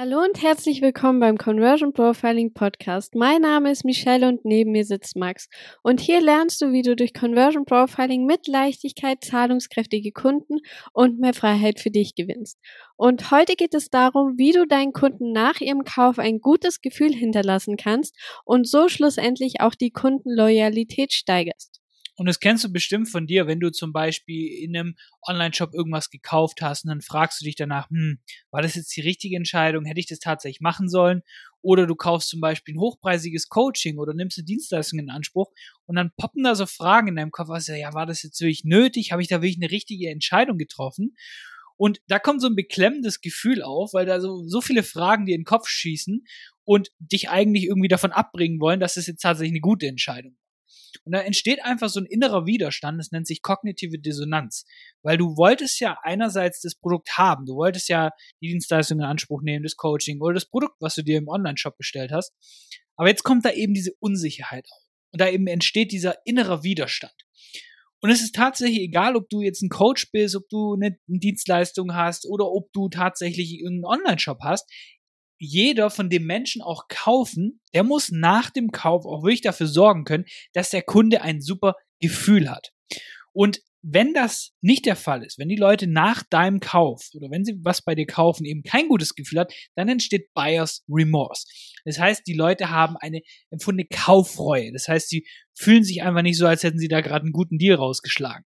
Hallo und herzlich willkommen beim Conversion Profiling Podcast. Mein Name ist Michelle und neben mir sitzt Max. Und hier lernst du, wie du durch Conversion Profiling mit Leichtigkeit zahlungskräftige Kunden und mehr Freiheit für dich gewinnst. Und heute geht es darum, wie du deinen Kunden nach ihrem Kauf ein gutes Gefühl hinterlassen kannst und so schlussendlich auch die Kundenloyalität steigerst. Und das kennst du bestimmt von dir, wenn du zum Beispiel in einem Online-Shop irgendwas gekauft hast und dann fragst du dich danach, hm, war das jetzt die richtige Entscheidung? Hätte ich das tatsächlich machen sollen? Oder du kaufst zum Beispiel ein hochpreisiges Coaching oder nimmst eine Dienstleistung in Anspruch und dann poppen da so Fragen in deinem Kopf, also, ja, war das jetzt wirklich nötig? Habe ich da wirklich eine richtige Entscheidung getroffen? Und da kommt so ein beklemmendes Gefühl auf, weil da so, so viele Fragen dir in den Kopf schießen und dich eigentlich irgendwie davon abbringen wollen, dass es jetzt tatsächlich eine gute Entscheidung war. Und da entsteht einfach so ein innerer Widerstand, das nennt sich kognitive Dissonanz. Weil du wolltest ja einerseits das Produkt haben, du wolltest ja die Dienstleistung in Anspruch nehmen, das Coaching oder das Produkt, was du dir im Online-Shop bestellt hast. Aber jetzt kommt da eben diese Unsicherheit auf. Und da eben entsteht dieser innere Widerstand. Und es ist tatsächlich egal, ob du jetzt ein Coach bist, ob du eine Dienstleistung hast oder ob du tatsächlich irgendeinen Online-Shop hast jeder von dem Menschen auch kaufen, der muss nach dem Kauf auch wirklich dafür sorgen können, dass der Kunde ein super Gefühl hat. Und wenn das nicht der Fall ist, wenn die Leute nach deinem Kauf oder wenn sie was bei dir kaufen eben kein gutes Gefühl hat, dann entsteht Buyers Remorse. Das heißt, die Leute haben eine empfundene Kaufreue. Das heißt, sie fühlen sich einfach nicht so, als hätten sie da gerade einen guten Deal rausgeschlagen.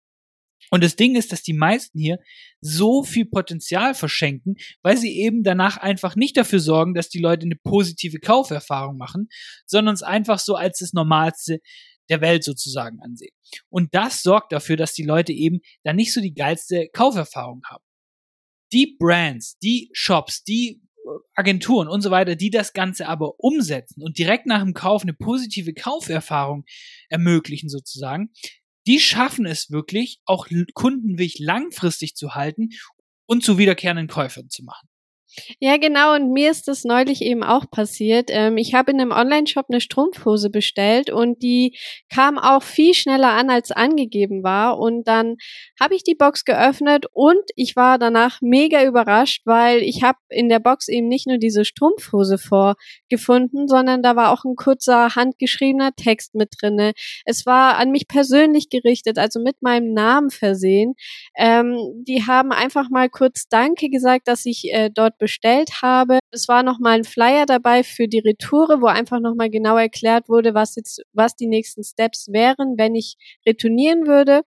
Und das Ding ist, dass die meisten hier so viel Potenzial verschenken, weil sie eben danach einfach nicht dafür sorgen, dass die Leute eine positive Kauferfahrung machen, sondern es einfach so als das Normalste der Welt sozusagen ansehen. Und das sorgt dafür, dass die Leute eben dann nicht so die geilste Kauferfahrung haben. Die Brands, die Shops, die äh, Agenturen und so weiter, die das Ganze aber umsetzen und direkt nach dem Kauf eine positive Kauferfahrung ermöglichen sozusagen, die schaffen es wirklich, auch Kunden wirklich langfristig zu halten und zu wiederkehrenden Käufern zu machen. Ja, genau. Und mir ist das neulich eben auch passiert. Ähm, ich habe in einem Online-Shop eine Strumpfhose bestellt und die kam auch viel schneller an, als angegeben war. Und dann habe ich die Box geöffnet und ich war danach mega überrascht, weil ich habe in der Box eben nicht nur diese Strumpfhose vorgefunden, sondern da war auch ein kurzer handgeschriebener Text mit drinne. Es war an mich persönlich gerichtet, also mit meinem Namen versehen. Ähm, die haben einfach mal kurz Danke gesagt, dass ich äh, dort bestellt habe. Es war noch mal ein Flyer dabei für die Retoure, wo einfach noch mal genau erklärt wurde, was jetzt, was die nächsten Steps wären, wenn ich retournieren würde.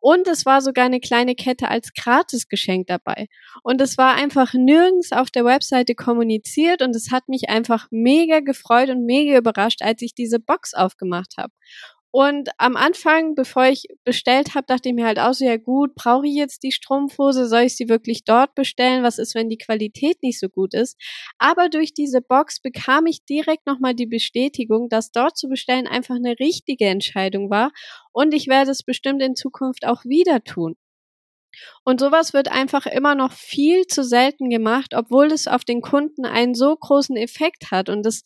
Und es war sogar eine kleine Kette als Gratisgeschenk dabei. Und es war einfach nirgends auf der Webseite kommuniziert und es hat mich einfach mega gefreut und mega überrascht, als ich diese Box aufgemacht habe. Und am Anfang, bevor ich bestellt habe, dachte ich mir halt auch so, ja gut, brauche ich jetzt die Strumpfhose? Soll ich sie wirklich dort bestellen? Was ist, wenn die Qualität nicht so gut ist? Aber durch diese Box bekam ich direkt nochmal die Bestätigung, dass dort zu bestellen einfach eine richtige Entscheidung war. Und ich werde es bestimmt in Zukunft auch wieder tun. Und sowas wird einfach immer noch viel zu selten gemacht, obwohl es auf den Kunden einen so großen Effekt hat. Und das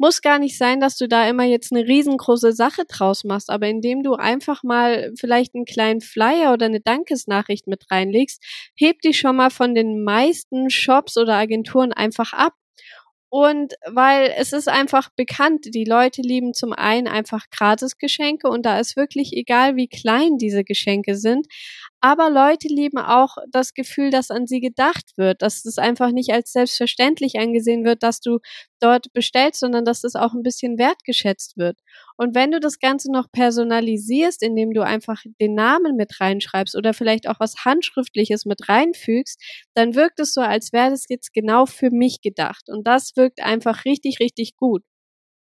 muss gar nicht sein, dass du da immer jetzt eine riesengroße Sache draus machst, aber indem du einfach mal vielleicht einen kleinen Flyer oder eine Dankesnachricht mit reinlegst, hebt dich schon mal von den meisten Shops oder Agenturen einfach ab. Und weil es ist einfach bekannt, die Leute lieben zum einen einfach Gratisgeschenke und da ist wirklich egal, wie klein diese Geschenke sind. Aber Leute lieben auch das Gefühl, dass an sie gedacht wird, dass es einfach nicht als selbstverständlich angesehen wird, dass du dort bestellst, sondern dass das auch ein bisschen wertgeschätzt wird. Und wenn du das Ganze noch personalisierst, indem du einfach den Namen mit reinschreibst oder vielleicht auch was Handschriftliches mit reinfügst, dann wirkt es so, als wäre das jetzt genau für mich gedacht. Und das wirkt einfach richtig, richtig gut.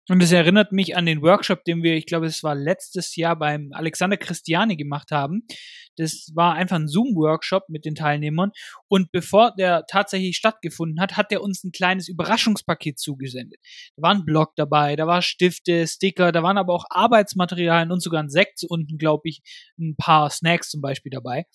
Und es erinnert mich an den Workshop, den wir, ich glaube, es war letztes Jahr beim Alexander Christiani gemacht haben. Das war einfach ein Zoom-Workshop mit den Teilnehmern. Und bevor der tatsächlich stattgefunden hat, hat er uns ein kleines Überraschungspaket zugesendet. Da war ein Blog dabei, da war Stifte, Sticker, da waren aber auch Arbeitsmaterialien und sogar ein Sekt und, glaube ich, ein paar Snacks zum Beispiel dabei.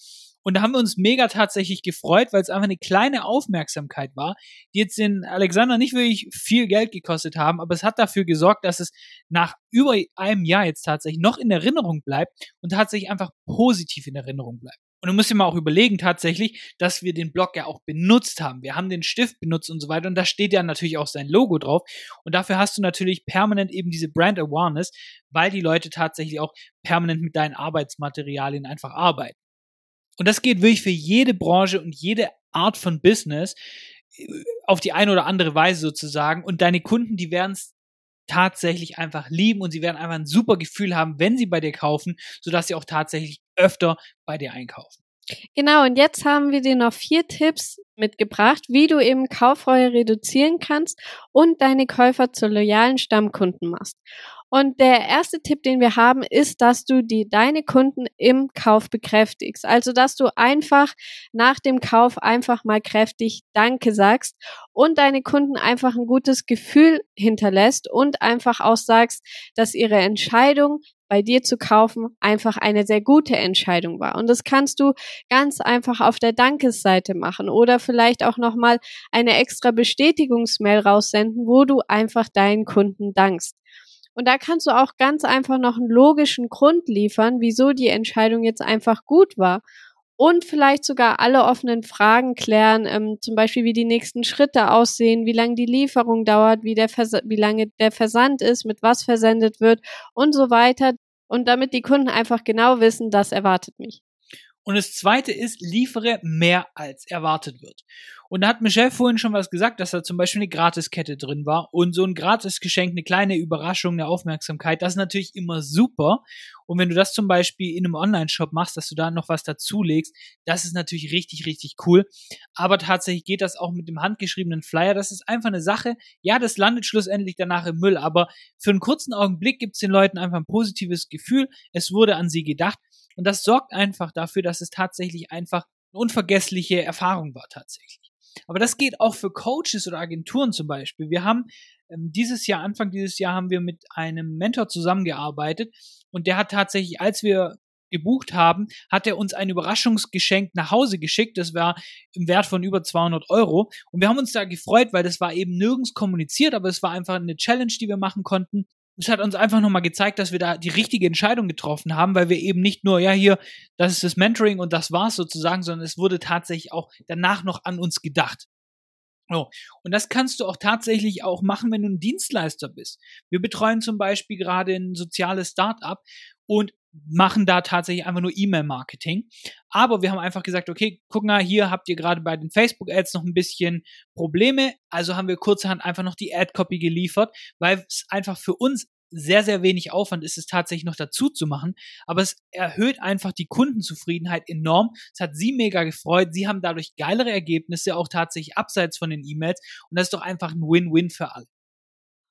Und da haben wir uns mega tatsächlich gefreut, weil es einfach eine kleine Aufmerksamkeit war, die jetzt den Alexander nicht wirklich viel Geld gekostet haben, aber es hat dafür gesorgt, dass es nach über einem Jahr jetzt tatsächlich noch in Erinnerung bleibt und tatsächlich einfach positiv in Erinnerung bleibt. Und du musst dir mal auch überlegen tatsächlich, dass wir den Blog ja auch benutzt haben. Wir haben den Stift benutzt und so weiter und da steht ja natürlich auch sein Logo drauf. Und dafür hast du natürlich permanent eben diese Brand Awareness, weil die Leute tatsächlich auch permanent mit deinen Arbeitsmaterialien einfach arbeiten. Und das geht wirklich für jede Branche und jede Art von Business äh, auf die eine oder andere Weise sozusagen. Und deine Kunden, die werden es tatsächlich einfach lieben und sie werden einfach ein super Gefühl haben, wenn sie bei dir kaufen, sodass sie auch tatsächlich öfter bei dir einkaufen. Genau, und jetzt haben wir dir noch vier Tipps mitgebracht, wie du eben Kaufreue reduzieren kannst und deine Käufer zu loyalen Stammkunden machst. Und der erste Tipp, den wir haben, ist, dass du die, deine Kunden im Kauf bekräftigst. Also, dass du einfach nach dem Kauf einfach mal kräftig Danke sagst und deine Kunden einfach ein gutes Gefühl hinterlässt und einfach auch sagst, dass ihre Entscheidung bei dir zu kaufen einfach eine sehr gute Entscheidung war. Und das kannst du ganz einfach auf der Dankesseite machen oder vielleicht auch nochmal eine extra Bestätigungsmail raussenden, wo du einfach deinen Kunden dankst. Und da kannst du auch ganz einfach noch einen logischen Grund liefern, wieso die Entscheidung jetzt einfach gut war. Und vielleicht sogar alle offenen Fragen klären, ähm, zum Beispiel wie die nächsten Schritte aussehen, wie lange die Lieferung dauert, wie, der wie lange der Versand ist, mit was versendet wird und so weiter. Und damit die Kunden einfach genau wissen, das erwartet mich. Und das zweite ist, liefere mehr als erwartet wird. Und da hat Michelle vorhin schon was gesagt, dass da zum Beispiel eine Gratiskette drin war und so ein Gratisgeschenk, eine kleine Überraschung, eine Aufmerksamkeit, das ist natürlich immer super. Und wenn du das zum Beispiel in einem Online-Shop machst, dass du da noch was dazulegst, das ist natürlich richtig, richtig cool. Aber tatsächlich geht das auch mit dem handgeschriebenen Flyer. Das ist einfach eine Sache. Ja, das landet schlussendlich danach im Müll, aber für einen kurzen Augenblick gibt es den Leuten einfach ein positives Gefühl. Es wurde an sie gedacht. Und das sorgt einfach dafür, dass es tatsächlich einfach eine unvergessliche Erfahrung war tatsächlich. Aber das geht auch für Coaches oder Agenturen zum Beispiel. Wir haben ähm, dieses Jahr, Anfang dieses Jahr, haben wir mit einem Mentor zusammengearbeitet und der hat tatsächlich, als wir gebucht haben, hat er uns ein Überraschungsgeschenk nach Hause geschickt. Das war im Wert von über 200 Euro. Und wir haben uns da gefreut, weil das war eben nirgends kommuniziert, aber es war einfach eine Challenge, die wir machen konnten es hat uns einfach nochmal gezeigt, dass wir da die richtige Entscheidung getroffen haben, weil wir eben nicht nur, ja, hier, das ist das Mentoring und das war's sozusagen, sondern es wurde tatsächlich auch danach noch an uns gedacht. So. Und das kannst du auch tatsächlich auch machen, wenn du ein Dienstleister bist. Wir betreuen zum Beispiel gerade ein soziales Startup und machen da tatsächlich einfach nur E-Mail-Marketing. Aber wir haben einfach gesagt, okay, guck mal, hier habt ihr gerade bei den Facebook-Ads noch ein bisschen Probleme. Also haben wir kurzerhand einfach noch die Ad-Copy geliefert, weil es einfach für uns sehr, sehr wenig Aufwand ist es tatsächlich noch dazu zu machen. Aber es erhöht einfach die Kundenzufriedenheit enorm. Es hat sie mega gefreut. Sie haben dadurch geilere Ergebnisse, auch tatsächlich abseits von den E-Mails. Und das ist doch einfach ein Win-Win für alle.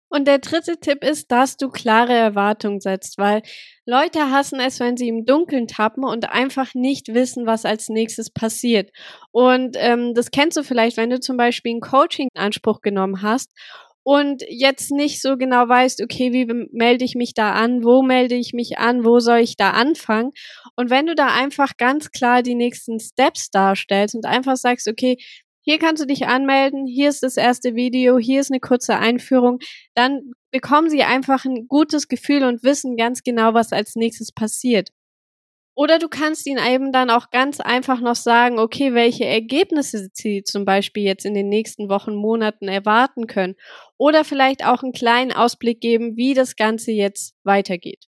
Und der dritte Tipp ist, dass du klare Erwartungen setzt, weil Leute hassen es, wenn sie im Dunkeln tappen und einfach nicht wissen, was als nächstes passiert. Und ähm, das kennst du vielleicht, wenn du zum Beispiel einen Coaching in Anspruch genommen hast und jetzt nicht so genau weißt, okay, wie melde ich mich da an, wo melde ich mich an, wo soll ich da anfangen? Und wenn du da einfach ganz klar die nächsten Steps darstellst und einfach sagst, okay, hier kannst du dich anmelden, hier ist das erste Video, hier ist eine kurze Einführung, dann bekommen sie einfach ein gutes Gefühl und wissen ganz genau, was als nächstes passiert. Oder du kannst ihnen eben dann auch ganz einfach noch sagen, okay, welche Ergebnisse sie zum Beispiel jetzt in den nächsten Wochen, Monaten erwarten können. Oder vielleicht auch einen kleinen Ausblick geben, wie das Ganze jetzt weitergeht.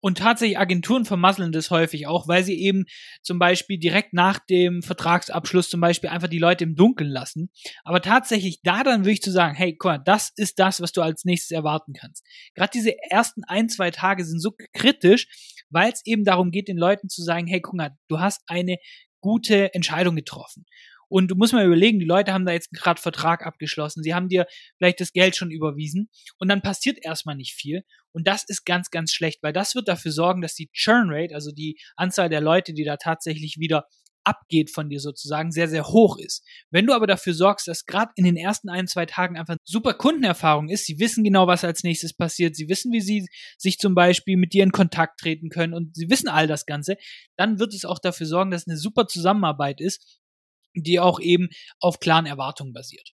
Und tatsächlich Agenturen vermasseln das häufig auch, weil sie eben zum Beispiel direkt nach dem Vertragsabschluss zum Beispiel einfach die Leute im Dunkeln lassen. Aber tatsächlich da dann wirklich zu sagen, hey, guck mal, das ist das, was du als nächstes erwarten kannst. Gerade diese ersten ein, zwei Tage sind so kritisch, weil es eben darum geht, den Leuten zu sagen, hey, guck mal, du hast eine gute Entscheidung getroffen. Und du musst mal überlegen, die Leute haben da jetzt gerade Vertrag abgeschlossen, sie haben dir vielleicht das Geld schon überwiesen und dann passiert erstmal nicht viel. Und das ist ganz, ganz schlecht, weil das wird dafür sorgen, dass die Churn Rate, also die Anzahl der Leute, die da tatsächlich wieder abgeht von dir sozusagen, sehr, sehr hoch ist. Wenn du aber dafür sorgst, dass gerade in den ersten ein, zwei Tagen einfach super Kundenerfahrung ist, sie wissen genau, was als nächstes passiert, sie wissen, wie sie sich zum Beispiel mit dir in Kontakt treten können und sie wissen all das Ganze, dann wird es auch dafür sorgen, dass eine super Zusammenarbeit ist die auch eben auf klaren Erwartungen basiert.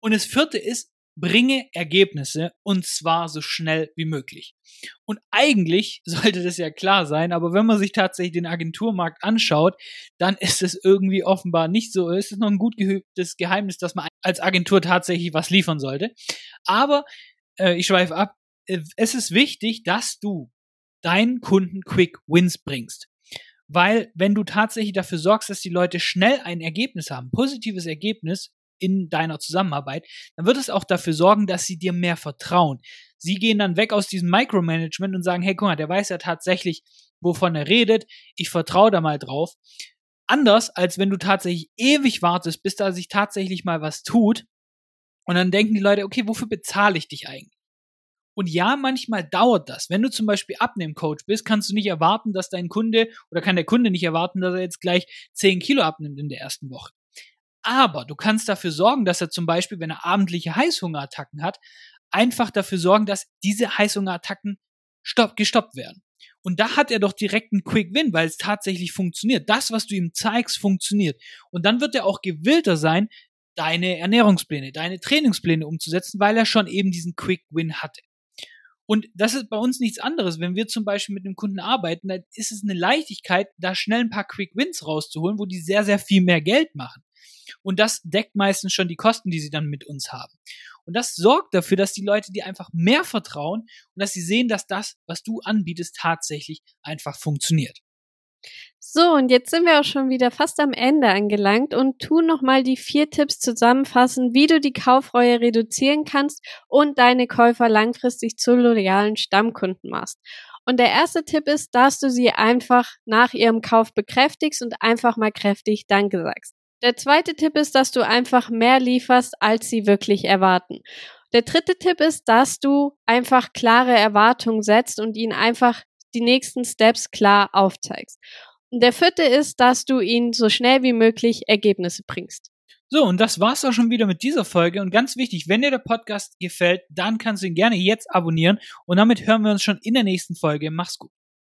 Und das vierte ist, bringe Ergebnisse und zwar so schnell wie möglich. Und eigentlich sollte das ja klar sein, aber wenn man sich tatsächlich den Agenturmarkt anschaut, dann ist es irgendwie offenbar nicht so. Es ist noch ein gut gehübtes Geheimnis, dass man als Agentur tatsächlich was liefern sollte. Aber äh, ich schweife ab. Äh, es ist wichtig, dass du deinen Kunden Quick Wins bringst. Weil wenn du tatsächlich dafür sorgst, dass die Leute schnell ein Ergebnis haben, positives Ergebnis, in deiner Zusammenarbeit, dann wird es auch dafür sorgen, dass sie dir mehr vertrauen. Sie gehen dann weg aus diesem Micromanagement und sagen, hey, guck mal, der weiß ja tatsächlich, wovon er redet, ich vertraue da mal drauf. Anders, als wenn du tatsächlich ewig wartest, bis da sich tatsächlich mal was tut. Und dann denken die Leute, okay, wofür bezahle ich dich eigentlich? Und ja, manchmal dauert das. Wenn du zum Beispiel Abnehmcoach bist, kannst du nicht erwarten, dass dein Kunde oder kann der Kunde nicht erwarten, dass er jetzt gleich 10 Kilo abnimmt in der ersten Woche. Aber du kannst dafür sorgen, dass er zum Beispiel, wenn er abendliche Heißhungerattacken hat, einfach dafür sorgen, dass diese Heißhungerattacken stopp, gestoppt werden. Und da hat er doch direkt einen Quick Win, weil es tatsächlich funktioniert. Das, was du ihm zeigst, funktioniert. Und dann wird er auch gewillter sein, deine Ernährungspläne, deine Trainingspläne umzusetzen, weil er schon eben diesen Quick Win hatte. Und das ist bei uns nichts anderes. Wenn wir zum Beispiel mit einem Kunden arbeiten, dann ist es eine Leichtigkeit, da schnell ein paar Quick Wins rauszuholen, wo die sehr, sehr viel mehr Geld machen. Und das deckt meistens schon die Kosten, die sie dann mit uns haben. Und das sorgt dafür, dass die Leute dir einfach mehr vertrauen und dass sie sehen, dass das, was du anbietest, tatsächlich einfach funktioniert. So, und jetzt sind wir auch schon wieder fast am Ende angelangt und tun nochmal die vier Tipps zusammenfassen, wie du die Kaufreue reduzieren kannst und deine Käufer langfristig zu loyalen Stammkunden machst. Und der erste Tipp ist, dass du sie einfach nach ihrem Kauf bekräftigst und einfach mal kräftig Danke sagst. Der zweite Tipp ist, dass du einfach mehr lieferst, als sie wirklich erwarten. Der dritte Tipp ist, dass du einfach klare Erwartungen setzt und ihnen einfach die nächsten Steps klar aufzeigst. Und der vierte ist, dass du ihnen so schnell wie möglich Ergebnisse bringst. So, und das war's auch schon wieder mit dieser Folge. Und ganz wichtig, wenn dir der Podcast gefällt, dann kannst du ihn gerne jetzt abonnieren. Und damit hören wir uns schon in der nächsten Folge. Mach's gut.